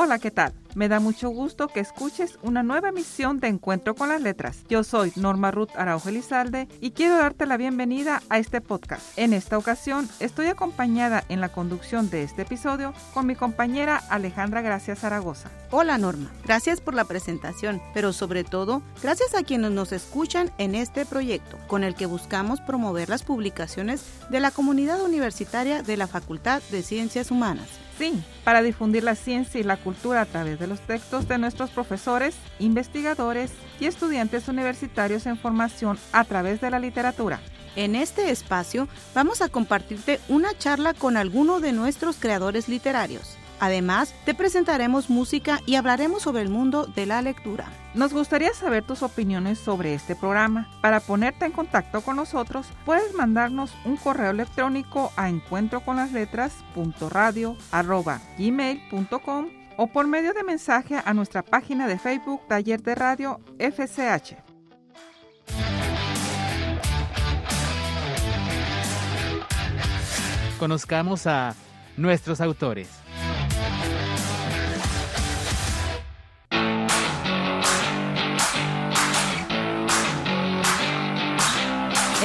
Hola, ¿qué tal? Me da mucho gusto que escuches una nueva emisión de Encuentro con las Letras. Yo soy Norma Ruth Araujo Elizalde y quiero darte la bienvenida a este podcast. En esta ocasión estoy acompañada en la conducción de este episodio con mi compañera Alejandra Gracia Zaragoza. Hola Norma, gracias por la presentación, pero sobre todo gracias a quienes nos escuchan en este proyecto, con el que buscamos promover las publicaciones de la comunidad universitaria de la Facultad de Ciencias Humanas Sí, para difundir la ciencia y la cultura a través de los textos de nuestros profesores, investigadores y estudiantes universitarios en formación a través de la literatura. En este espacio vamos a compartirte una charla con alguno de nuestros creadores literarios. Además, te presentaremos música y hablaremos sobre el mundo de la lectura. Nos gustaría saber tus opiniones sobre este programa. Para ponerte en contacto con nosotros, puedes mandarnos un correo electrónico a encuentroconlasletras.radio@gmail.com o por medio de mensaje a nuestra página de Facebook Taller de Radio FCH. Conozcamos a nuestros autores.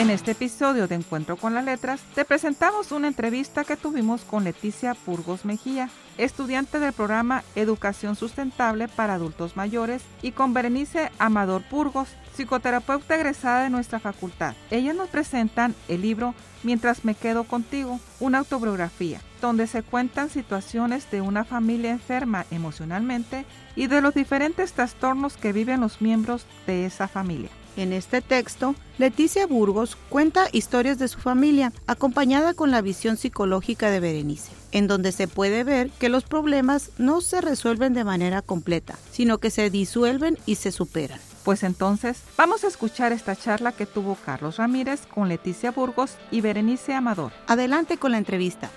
En este episodio de Encuentro con las Letras, te presentamos una entrevista que tuvimos con Leticia Burgos Mejía, estudiante del programa Educación Sustentable para Adultos Mayores, y con Berenice Amador Burgos, psicoterapeuta egresada de nuestra facultad. Ellas nos presentan el libro Mientras me quedo contigo, una autobiografía, donde se cuentan situaciones de una familia enferma emocionalmente y de los diferentes trastornos que viven los miembros de esa familia. En este texto, Leticia Burgos cuenta historias de su familia, acompañada con la visión psicológica de Berenice, en donde se puede ver que los problemas no se resuelven de manera completa, sino que se disuelven y se superan. Pues entonces, vamos a escuchar esta charla que tuvo Carlos Ramírez con Leticia Burgos y Berenice Amador. Adelante con la entrevista.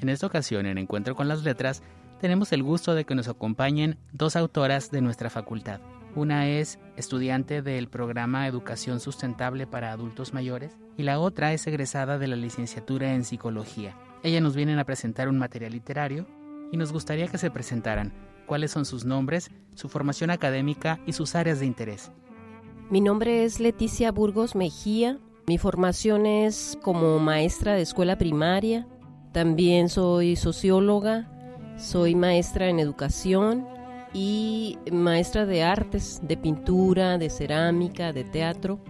En esta ocasión, en Encuentro con las Letras, tenemos el gusto de que nos acompañen dos autoras de nuestra facultad. Una es estudiante del programa Educación Sustentable para Adultos Mayores y la otra es egresada de la licenciatura en Psicología. Ellas nos vienen a presentar un material literario y nos gustaría que se presentaran cuáles son sus nombres, su formación académica y sus áreas de interés. Mi nombre es Leticia Burgos Mejía. Mi formación es como maestra de escuela primaria. También soy socióloga soy maestra en educación y maestra de artes, de pintura, de cerámica, de teatro.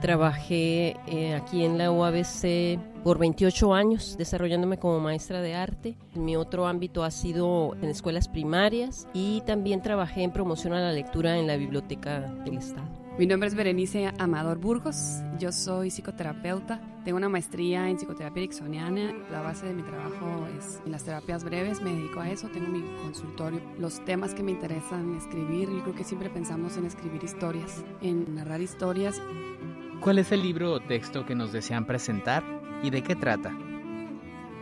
Trabajé eh, aquí en la UABC por 28 años desarrollándome como maestra de arte. Mi otro ámbito ha sido en escuelas primarias y también trabajé en promoción a la lectura en la Biblioteca del Estado. Mi nombre es Berenice Amador Burgos, yo soy psicoterapeuta, tengo una maestría en psicoterapia ericksoniana, la base de mi trabajo es en las terapias breves, me dedico a eso, tengo mi consultorio. Los temas que me interesan escribir, yo creo que siempre pensamos en escribir historias, en narrar historias. ¿Cuál es el libro o texto que nos desean presentar y de qué trata?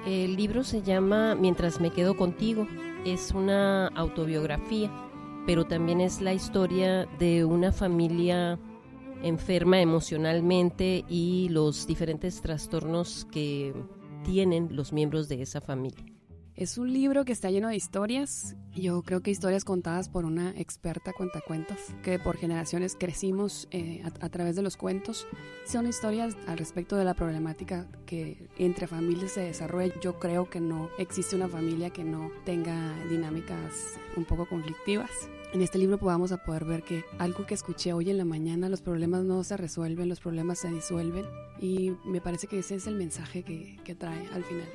El libro se llama Mientras me quedo contigo, es una autobiografía pero también es la historia de una familia enferma emocionalmente y los diferentes trastornos que tienen los miembros de esa familia. Es un libro que está lleno de historias, yo creo que historias contadas por una experta cuentacuentos, que por generaciones crecimos eh, a, a, través de los cuentos. Son historias al respecto de la problemática que entre familias se desarrolla. Yo creo que no existe una familia que no tenga dinámicas un poco conflictivas en este libro vamos a poder ver que algo que escuché hoy en la mañana, los problemas no se resuelven, los problemas se disuelven y me parece que ese es el mensaje que, que trae al final.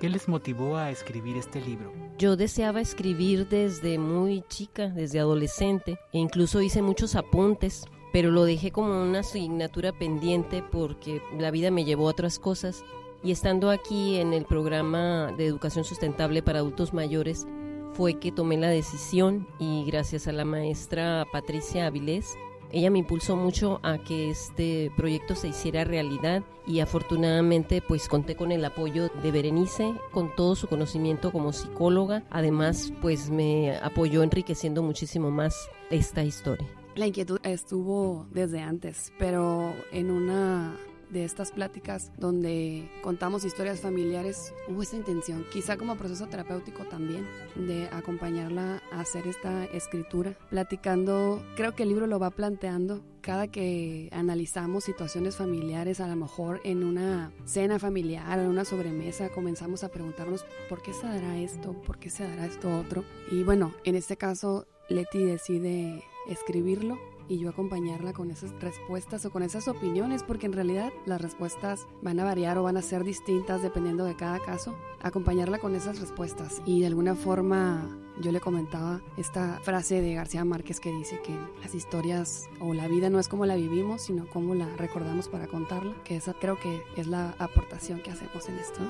¿Qué les motivó a escribir este libro? Yo deseaba escribir desde muy chica, desde adolescente, e incluso hice muchos apuntes, pero lo dejé como una asignatura pendiente porque la vida me llevó a otras cosas Y estando aquí en el programa de educación sustentable para adultos mayores, fue que tomé la decisión y gracias a la maestra Patricia Avilés, ella me impulsó mucho a que este proyecto se hiciera realidad y afortunadamente pues conté con el apoyo de Berenice, con todo su conocimiento como psicóloga. Además pues me apoyó enriqueciendo muchísimo más esta historia. La inquietud estuvo desde antes, pero en una de estas pláticas donde contamos historias familiares, hubo esa intención, quizá como proceso terapéutico también, de acompañarla a hacer esta escritura, platicando, creo que el libro lo va planteando cada que analizamos situaciones familiares, a lo mejor en una cena familiar, en una sobremesa, comenzamos a preguntarnos por qué se dará esto, por qué se dará esto otro. Y bueno, en este caso, Leti decide escribirlo y yo acompañarla con esas respuestas o con esas opiniones, porque en realidad las respuestas van a variar o van a ser distintas dependiendo de cada caso. Acompañarla con esas respuestas y de alguna forma yo le comentaba esta frase de García Márquez que dice que las historias o la vida no es como la vivimos, sino como la recordamos para contarla, que esa creo que es la aportación que hacemos en esto.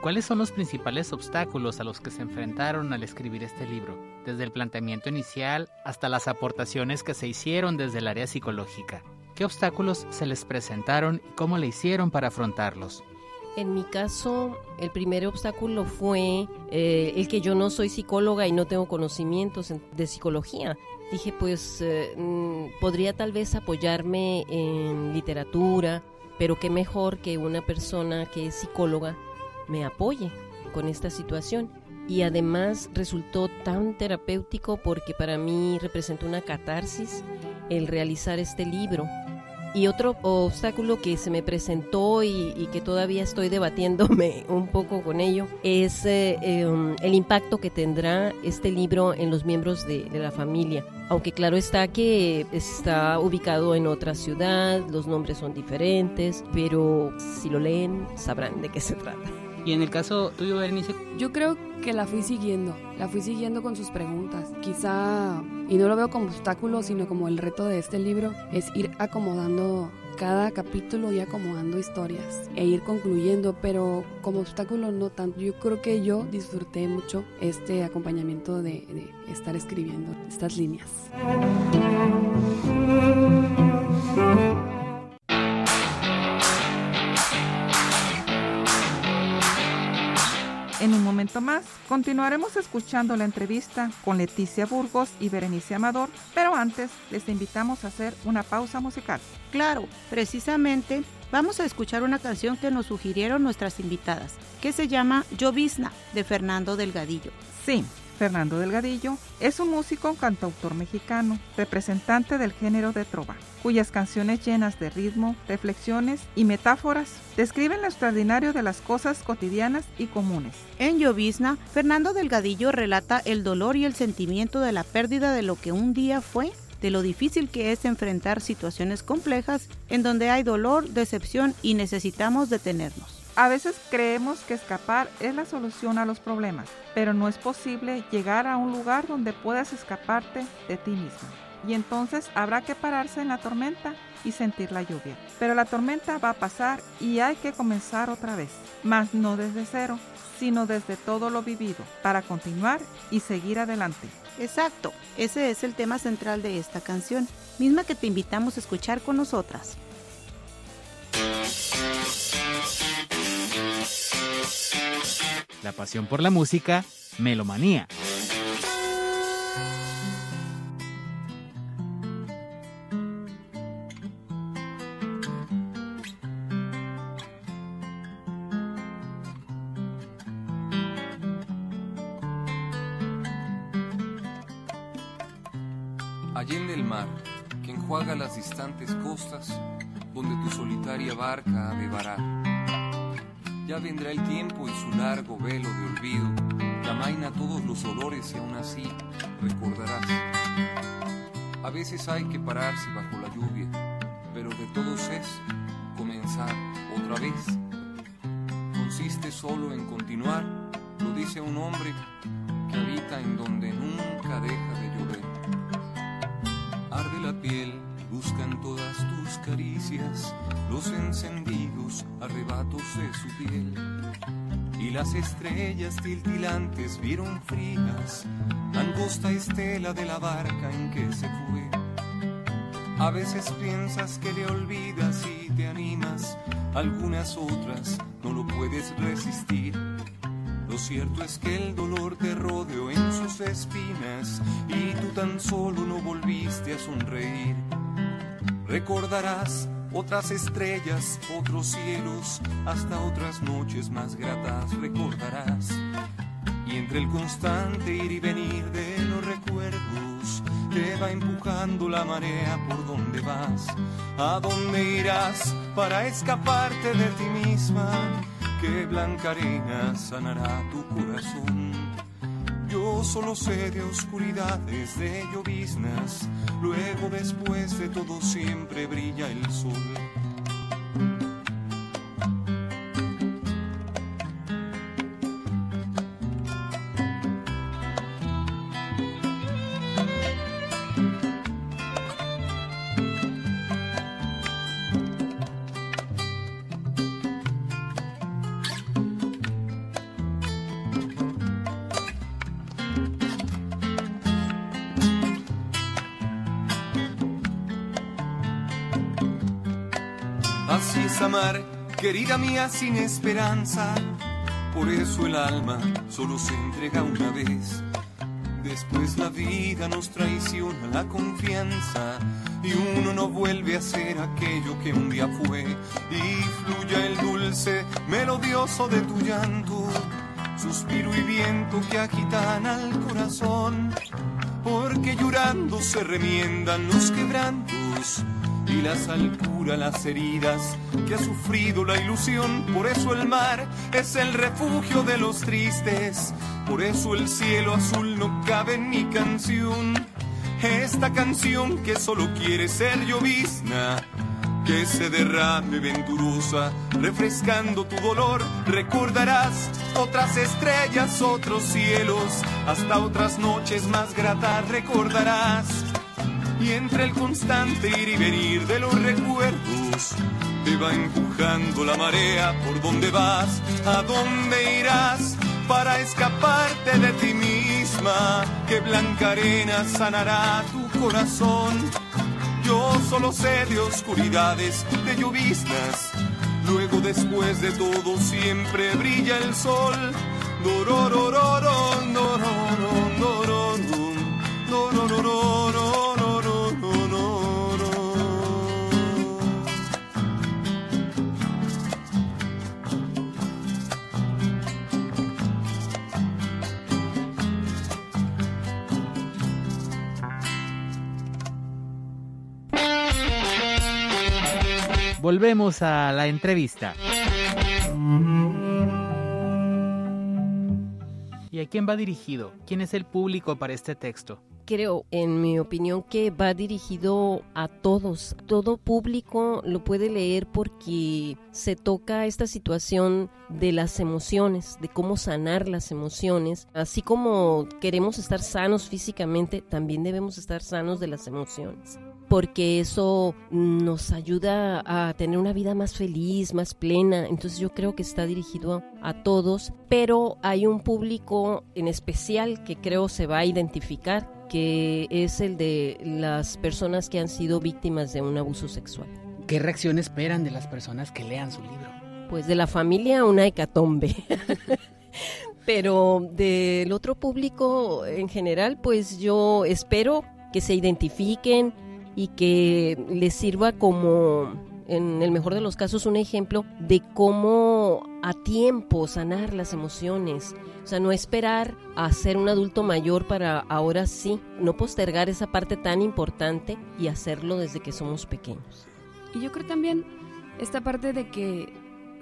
¿Cuáles son los principales obstáculos a los que se enfrentaron al escribir este libro, desde el planteamiento inicial hasta las aportaciones que se hicieron desde el área psicológica? ¿Qué obstáculos se les presentaron y cómo le hicieron para afrontarlos? En mi caso, el primer obstáculo fue eh, el que yo no soy psicóloga y no tengo conocimientos de psicología. Dije, pues eh, mm, podría tal vez apoyarme en literatura, pero qué mejor que una persona que es psicóloga me apoye con esta situación. Y además resultó tan terapéutico porque para mí representó una catarsis el realizar este libro. Y otro obstáculo que se me presentó y, que todavía estoy debatiéndome un poco con ello es eh, em, el impacto que tendrá este libro en los miembros de, de la familia. Aunque claro está que está ubicado en otra ciudad, los nombres son diferentes, pero si lo leen sabrán de qué se trata. Y en el caso tuyo, Berenice. Yo creo que la fui siguiendo, la fui siguiendo con sus preguntas. Quizá, y no lo veo como obstáculo, sino como el reto de este libro, es ir acomodando cada capítulo y acomodando historias e ir concluyendo, pero como obstáculo no tanto. Yo creo que yo disfruté mucho este acompañamiento de, de estar escribiendo estas líneas. En un momento más, continuaremos escuchando la entrevista con Leticia Burgos y Berenice Amador, pero antes les invitamos a hacer una pausa musical. Claro, precisamente vamos a escuchar una canción que nos sugirieron nuestras invitadas, que se llama Llovizna, de Fernando Delgadillo. Sí, Fernando Delgadillo es un músico cantautor mexicano, representante del género de trova, cuyas canciones llenas de ritmo, reflexiones y metáforas describen lo extraordinario de las cosas cotidianas y comunes. En Llovizna, Fernando Delgadillo relata el dolor y el sentimiento de la pérdida de lo que un día fue de lo difícil que es enfrentar situaciones complejas en donde hay dolor, decepción y necesitamos detenernos. A veces creemos que escapar es la solución a los problemas, pero no es posible llegar a un lugar donde puedas escaparte de ti mismo. Y entonces habrá que pararse en la tormenta y sentir la lluvia. Pero la tormenta va a pasar y hay que comenzar otra vez, mas no desde cero, sino desde todo lo vivido, para continuar y seguir adelante. Exacto, ese es el tema central de esta canción, misma que te invitamos a escuchar con nosotras. La pasión por la música, melomanía. Allende el mar, que enjuaga las distantes costas, donde tu solitaria barca ha de varar. Ya vendrá el tiempo y su largo velo de olvido, que amaina todos los olores y aún así recordarás. A veces hay que pararse bajo la lluvia, pero de todos es comenzar otra vez. Consiste solo en continuar, lo dice un hombre que habita en donde nunca deja de llover. Arde la piel buscan todas tus caricias, los encendidos arrebatos de su piel. Y las estrellas tiltilantes vieron frías, angosta estela de la barca en que se fue. A veces piensas que le olvidas y te animas, algunas otras no lo puedes resistir. Lo cierto es que el dolor te rodeó en sus espinas y tú tan solo no volviste a sonreír. Recordarás otras estrellas, otros cielos, hasta otras noches más gratas recordarás. Y entre el constante ir y venir de los recuerdos, te va empujando la marea por donde vas. ¿A dónde irás para escaparte de ti misma? Que blanca arena sanará tu corazón. Solo sé de oscuridades, de lloviznas. Luego, después de todo, siempre brilla el sol. Querida mía, sin esperanza. Por eso el alma solo se entrega una vez. Después la vida nos traiciona la confianza y uno no vuelve a ser aquello que un día fue. Y fluya el dulce, melodioso de tu llanto, suspiro y viento que agitan al corazón. Porque llorando se remiendan los quebrantos y la sal cura las heridas que ha sufrido la ilusión. Por eso el mar es el refugio de los tristes, por eso el cielo azul no cabe en mi canción. Esta canción que solo quiere ser llovizna, que se derrame venturosa, refrescando tu dolor. Recordarás otras estrellas, otros cielos, hasta otras noches más gratas recordarás y entre el constante ir y venir de los recuerdos te va empujando la marea por donde vas, a dónde irás para escaparte de ti misma, que blanca arena sanará tu corazón. Yo solo sé de oscuridades, de lloviznas, luego después de todo siempre brilla el sol. Volvemos a la entrevista. ¿Y a quién va dirigido? ¿Quién es el público para este texto? Creo, en mi opinión, que va dirigido a todos. Todo público lo puede leer porque se toca esta situación de las emociones, de cómo sanar las emociones. Así como queremos estar sanos físicamente, también debemos estar sanos de las emociones porque eso nos ayuda a tener una vida más feliz, más plena. Entonces yo creo que está dirigido a, todos, pero hay un público en especial que creo se va a identificar, que es el de las personas que han sido víctimas de un abuso sexual. ¿Qué reacción esperan de las personas que lean su libro? Pues de la familia una hecatombe. pero del otro público en general, pues yo espero que se identifiquen, y que les sirva como, en el mejor de los casos, un ejemplo de cómo a tiempo sanar las emociones. O sea, no esperar a ser un adulto mayor para ahora sí, no postergar esa parte tan importante y hacerlo desde que somos pequeños. Y yo creo también esta parte de que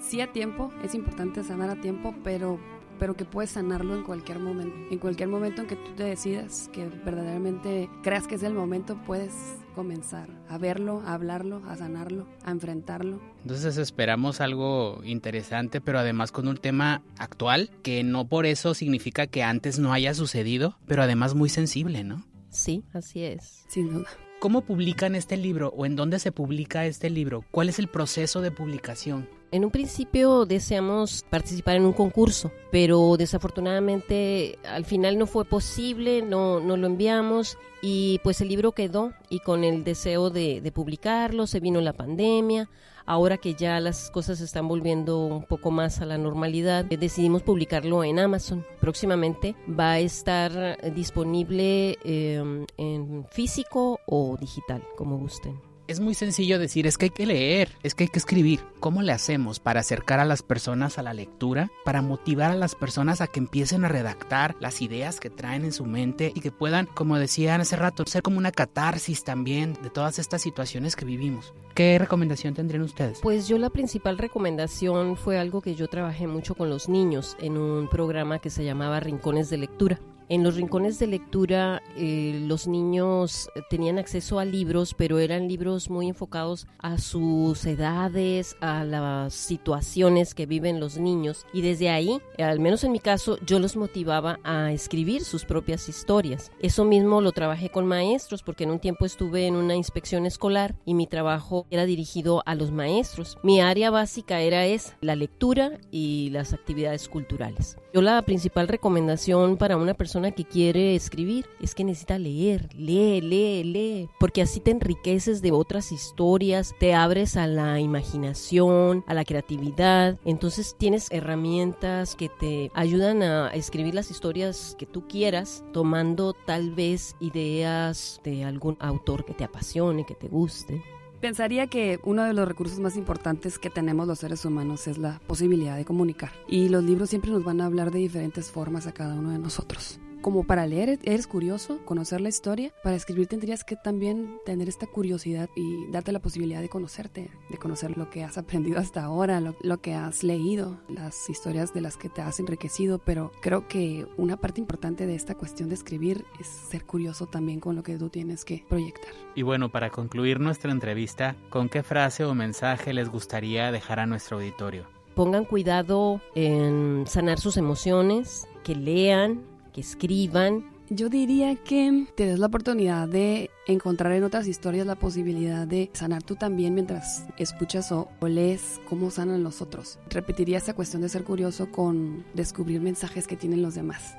sí a tiempo, es importante sanar a tiempo, pero pero que puedes sanarlo en cualquier momento. En cualquier momento en que tú te decidas, que verdaderamente creas que es el momento, puedes comenzar a verlo, a hablarlo, a sanarlo, a enfrentarlo. Entonces esperamos algo interesante, pero además con un tema actual, que no por eso significa que antes no haya sucedido, pero además muy sensible, ¿no? Sí, así es. Sin duda. ¿Cómo publican este libro o en dónde se publica este libro? ¿Cuál es el proceso de publicación? En un principio deseamos participar en un concurso, pero desafortunadamente al final no fue posible, no, no lo enviamos y pues el libro quedó y con el deseo de, de publicarlo se vino la pandemia, ahora que ya las cosas se están volviendo un poco más a la normalidad, decidimos publicarlo en Amazon. Próximamente va a estar disponible eh, en físico o digital, como gusten. Es muy sencillo decir, es que hay que leer, es que hay que escribir. ¿Cómo le hacemos para acercar a las personas a la lectura? Para motivar a las personas a que empiecen a redactar las ideas que traen en su mente y que puedan, como decían hace rato, ser como una catarsis también de todas estas situaciones que vivimos. ¿Qué recomendación tendrían ustedes? Pues yo la principal recomendación fue algo que yo trabajé mucho con los niños en un programa que se llamaba Rincones de Lectura. En los rincones de lectura eh, los niños tenían acceso a libros, pero eran libros muy enfocados a sus edades, a las situaciones que viven los niños. Y desde ahí, al menos en mi caso, yo los motivaba a escribir sus propias historias. Eso mismo lo trabajé con maestros, porque en un tiempo estuve en una inspección escolar y mi trabajo era dirigido a los maestros. Mi área básica era esa, la lectura y las actividades culturales. Yo la principal recomendación para una persona que quiere escribir es que necesita leer, lee, lee, lee, porque así te enriqueces de otras historias, te abres a la imaginación, a la creatividad, entonces tienes herramientas que te ayudan a escribir las historias que tú quieras, tomando tal vez ideas de algún autor que te apasione, que te guste. Pensaría que uno de los recursos más importantes que tenemos los seres humanos es la posibilidad de comunicar. Y los libros siempre nos van a hablar de diferentes formas a cada uno de nosotros como para leer eres curioso, conocer la historia, para escribir tendrías que también tener esta curiosidad y darte la posibilidad de conocerte, de conocer lo que has aprendido hasta ahora, lo, que has leído, las historias de las que te has enriquecido, pero creo que una parte importante de esta cuestión de escribir es ser curioso también con lo que tú tienes que proyectar. Y bueno, para concluir nuestra entrevista, ¿con qué frase o mensaje les gustaría dejar a nuestro auditorio? Pongan cuidado en sanar sus emociones, que lean, que escriban. Yo diría que te des la oportunidad de encontrar en otras historias la posibilidad de sanar tú también mientras escuchas o, lees cómo sanan los otros. Repetiría esa cuestión de ser curioso con descubrir mensajes que tienen los demás.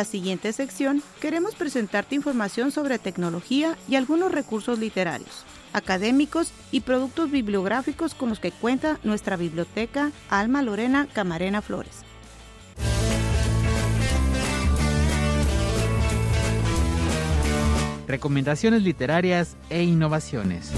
La siguiente sección queremos presentarte información sobre tecnología y algunos recursos literarios, académicos y productos bibliográficos con los que cuenta nuestra biblioteca Alma Lorena Camarena Flores. Recomendaciones literarias e innovaciones.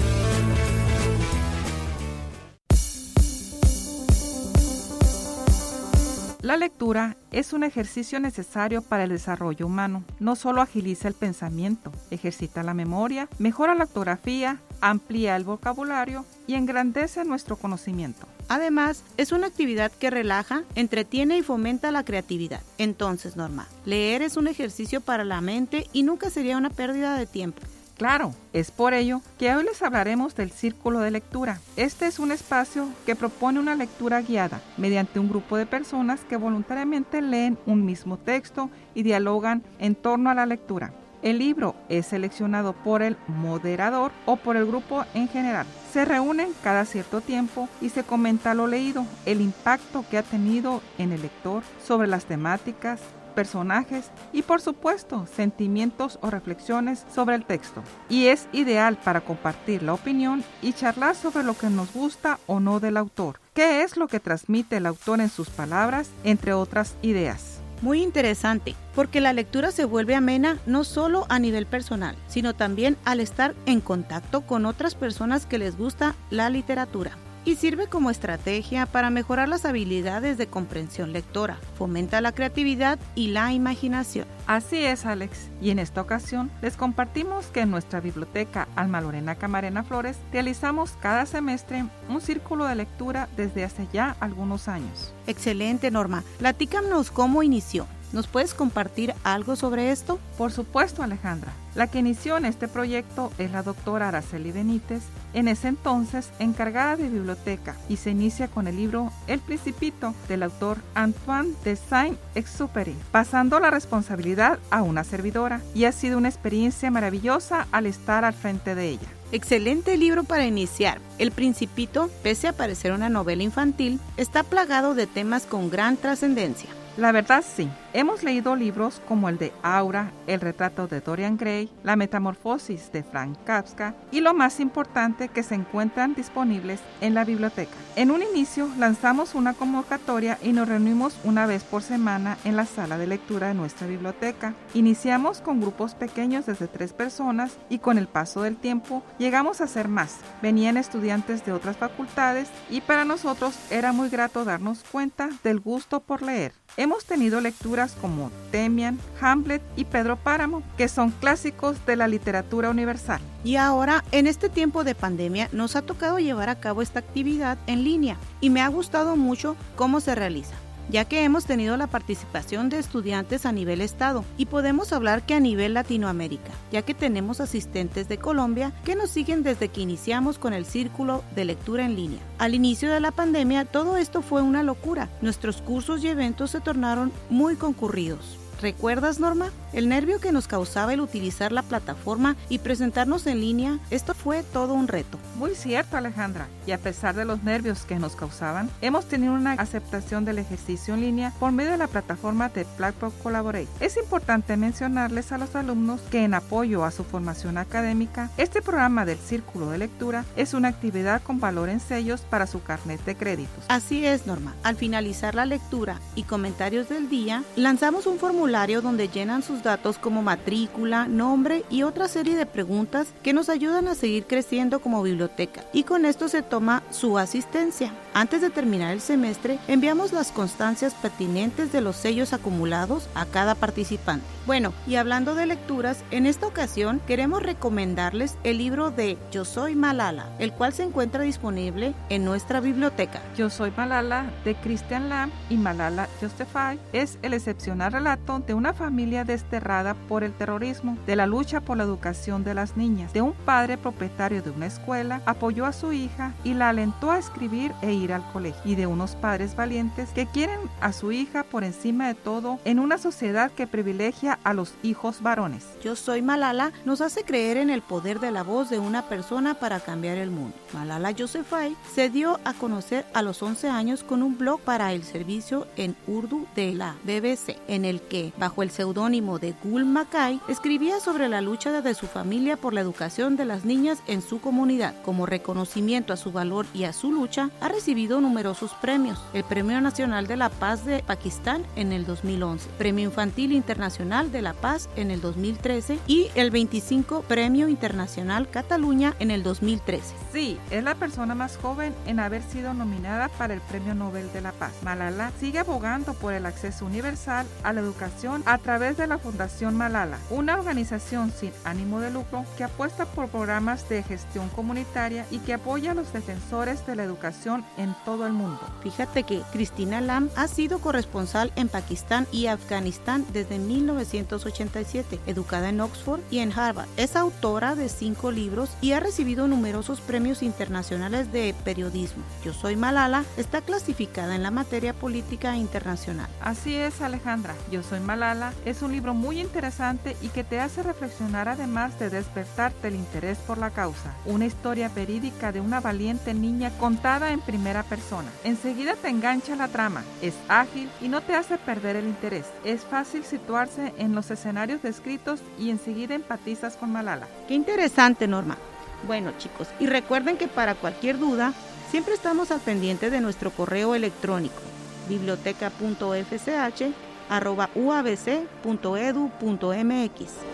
La lectura es un ejercicio necesario para el desarrollo humano. No solo agiliza el pensamiento, ejercita la memoria, mejora la ortografía, amplía el vocabulario y engrandece nuestro conocimiento. Además, es una actividad que relaja, entretiene y fomenta la creatividad. Entonces, Norma, leer es un ejercicio para la mente y nunca sería una pérdida de tiempo. Claro, es por ello que hoy les hablaremos del Círculo de Lectura. Este es un espacio que propone una lectura guiada mediante un grupo de personas que voluntariamente leen un mismo texto y dialogan en torno a la lectura. El libro es seleccionado por el moderador o por el grupo en general. Se reúnen cada cierto tiempo y se comenta lo leído, el impacto que ha tenido en el lector sobre las temáticas, personajes y por supuesto sentimientos o reflexiones sobre el texto. Y es ideal para compartir la opinión y charlar sobre lo que nos gusta o no del autor, qué es lo que transmite el autor en sus palabras, entre otras ideas. Muy interesante, porque la lectura se vuelve amena no solo a nivel personal, sino también al estar en contacto con otras personas que les gusta la literatura y sirve como estrategia para mejorar las habilidades de comprensión lectora, fomenta la creatividad y la imaginación. Así es, Alex. Y en esta ocasión les compartimos que en nuestra biblioteca Alma Lorena Camarena Flores realizamos cada semestre un círculo de lectura desde hace ya algunos años. Excelente, Norma. Platícanos cómo inició. ¿Nos puedes compartir algo sobre esto? Por supuesto, Alejandra. La que inició en este proyecto es la doctora Araceli Benítez, en ese entonces encargada de biblioteca, y se inicia con el libro El Principito del autor Antoine de Saint-Exupéry, pasando la responsabilidad a una servidora, y ha sido una experiencia maravillosa al estar al frente de ella. Excelente libro para iniciar. El Principito, pese a parecer una novela infantil, está plagado de temas con gran trascendencia. La verdad sí. Hemos leído libros como el de Aura, El retrato de Dorian Gray, La metamorfosis de Frank Kafka y lo más importante que se encuentran disponibles en la biblioteca. En un inicio lanzamos una convocatoria y nos reunimos una vez por semana en la sala de lectura de nuestra biblioteca. Iniciamos con grupos pequeños desde tres personas y con el paso del tiempo llegamos a ser más. Venían estudiantes de otras facultades y para nosotros era muy grato darnos cuenta del gusto por leer. Hemos tenido lecturas como Temian, Hamlet y Pedro Páramo, que son clásicos de la literatura universal. Y ahora, en este tiempo de pandemia, nos ha tocado llevar a cabo esta actividad en línea y me ha gustado mucho cómo se realiza ya que hemos tenido la participación de estudiantes a nivel estado y podemos hablar que a nivel Latinoamérica, ya que tenemos asistentes de Colombia que nos siguen desde que iniciamos con el círculo de lectura en línea. Al inicio de la pandemia todo esto fue una locura, nuestros cursos y eventos se tornaron muy concurridos. ¿Recuerdas, Norma? El nervio que nos causaba el utilizar la plataforma y presentarnos en línea, esto fue todo un reto. Muy cierto, Alejandra. Y a pesar de los nervios que nos causaban, hemos tenido una aceptación del ejercicio en línea por medio de la plataforma de Blackboard Collaborate. Es importante mencionarles a los alumnos que en apoyo a su formación académica, este programa del Círculo de Lectura es una actividad con valor en sellos para su carnet de créditos. Así es, Norma. Al finalizar la lectura y comentarios del día, lanzamos un formulario donde llenan sus datos como matrícula, nombre y otra serie de preguntas que nos ayudan a seguir creciendo como biblioteca. Y con esto se toma su asistencia. Antes de terminar el semestre, enviamos las constancias pertinentes de los sellos acumulados a cada participante. Bueno, y hablando de lecturas, en esta ocasión queremos recomendarles el libro de Yo Soy Malala, el cual se encuentra disponible en nuestra biblioteca. Yo Soy Malala de Christian Lamb y Malala Yousafzai es el excepcional relato de una familia desterrada por el terrorismo, de la lucha por la educación de las niñas, de un padre propietario de una escuela, apoyó a su hija y la alentó a escribir e ir al colegio, y de unos padres valientes que quieren a su hija por encima de todo en una sociedad que privilegia a los hijos varones. Yo soy Malala nos hace creer en el poder de la voz de una persona para cambiar el mundo. Malala Yousafzai se dio a conocer a los 11 años con un blog para el servicio en Urdu de la BBC, en el que, bajo el seudónimo de Gul Makai, escribía sobre la lucha de su familia por la educación de las niñas en su comunidad. Como reconocimiento a su valor y a su lucha, ha recibido numerosos premios. El Premio Nacional de la Paz de Pakistán en el 2011, Premio Infantil Internacional de la Paz en el 2013 y el 25 Premio Internacional Cataluña en el 2013. Sí, es la persona más joven en haber sido nominada para el Premio Nobel de la Paz. Malala sigue abogando por el acceso universal a la educación a través de la Fundación Malala, una organización sin ánimo de lucro que apuesta por programas de gestión comunitaria y que apoya a los defensores de la educación en todo el mundo. Fíjate que Cristina Lam ha sido corresponsal en Pakistán y Afganistán desde 1900 1987, educada en Oxford y en Harvard. Es autora de cinco libros y ha recibido numerosos premios internacionales de periodismo. Yo soy Malala está clasificada en la materia política internacional. Así es, Alejandra. Yo soy Malala es un libro muy interesante y que te hace reflexionar además de despertarte el interés por la causa. Una historia verídica de una valiente niña contada en persona. Enseguida te engancha la trama, es ágil y no te hace perder el interés. Es fácil situarse en los escenarios descritos y enseguida empatizas con Malala. Qué interesante, Norma. Bueno, chicos, y recuerden que para cualquier duda, siempre estamos al pendiente de nuestro correo electrónico biblioteca.fsh@uabc.edu.mx.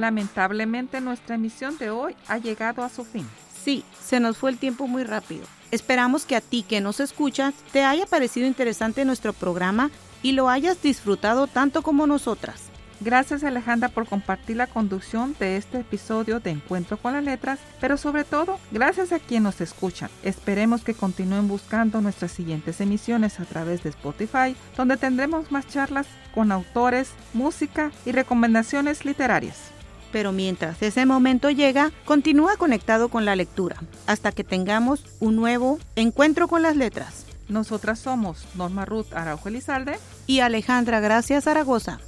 Lamentablemente nuestra emisión de hoy ha llegado a su fin. Sí, se nos fue el tiempo muy rápido. Esperamos que a ti que nos escuchas te haya parecido interesante nuestro programa y lo hayas disfrutado tanto como nosotras. Gracias Alejandra por compartir la conducción de este episodio de Encuentro con las Letras, pero sobre todo gracias a quien nos escuchan. Esperemos que continúen buscando nuestras siguientes emisiones a través de Spotify, donde tendremos más charlas con autores, música y recomendaciones literarias. Pero mientras ese momento llega, continúa conectado con la lectura, hasta que tengamos un nuevo encuentro con las letras. Nosotras somos Norma Ruth Araujo Elizalde y Alejandra Gracia Zaragoza.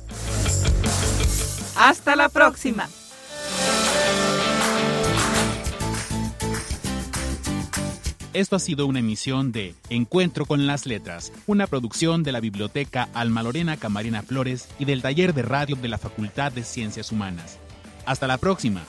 Hasta la próxima. Esto ha sido una emisión de Encuentro con las Letras, una producción de la Biblioteca Alma Lorena Camarena Flores y del Taller de Radio de la Facultad de Ciencias Humanas. Hasta la próxima.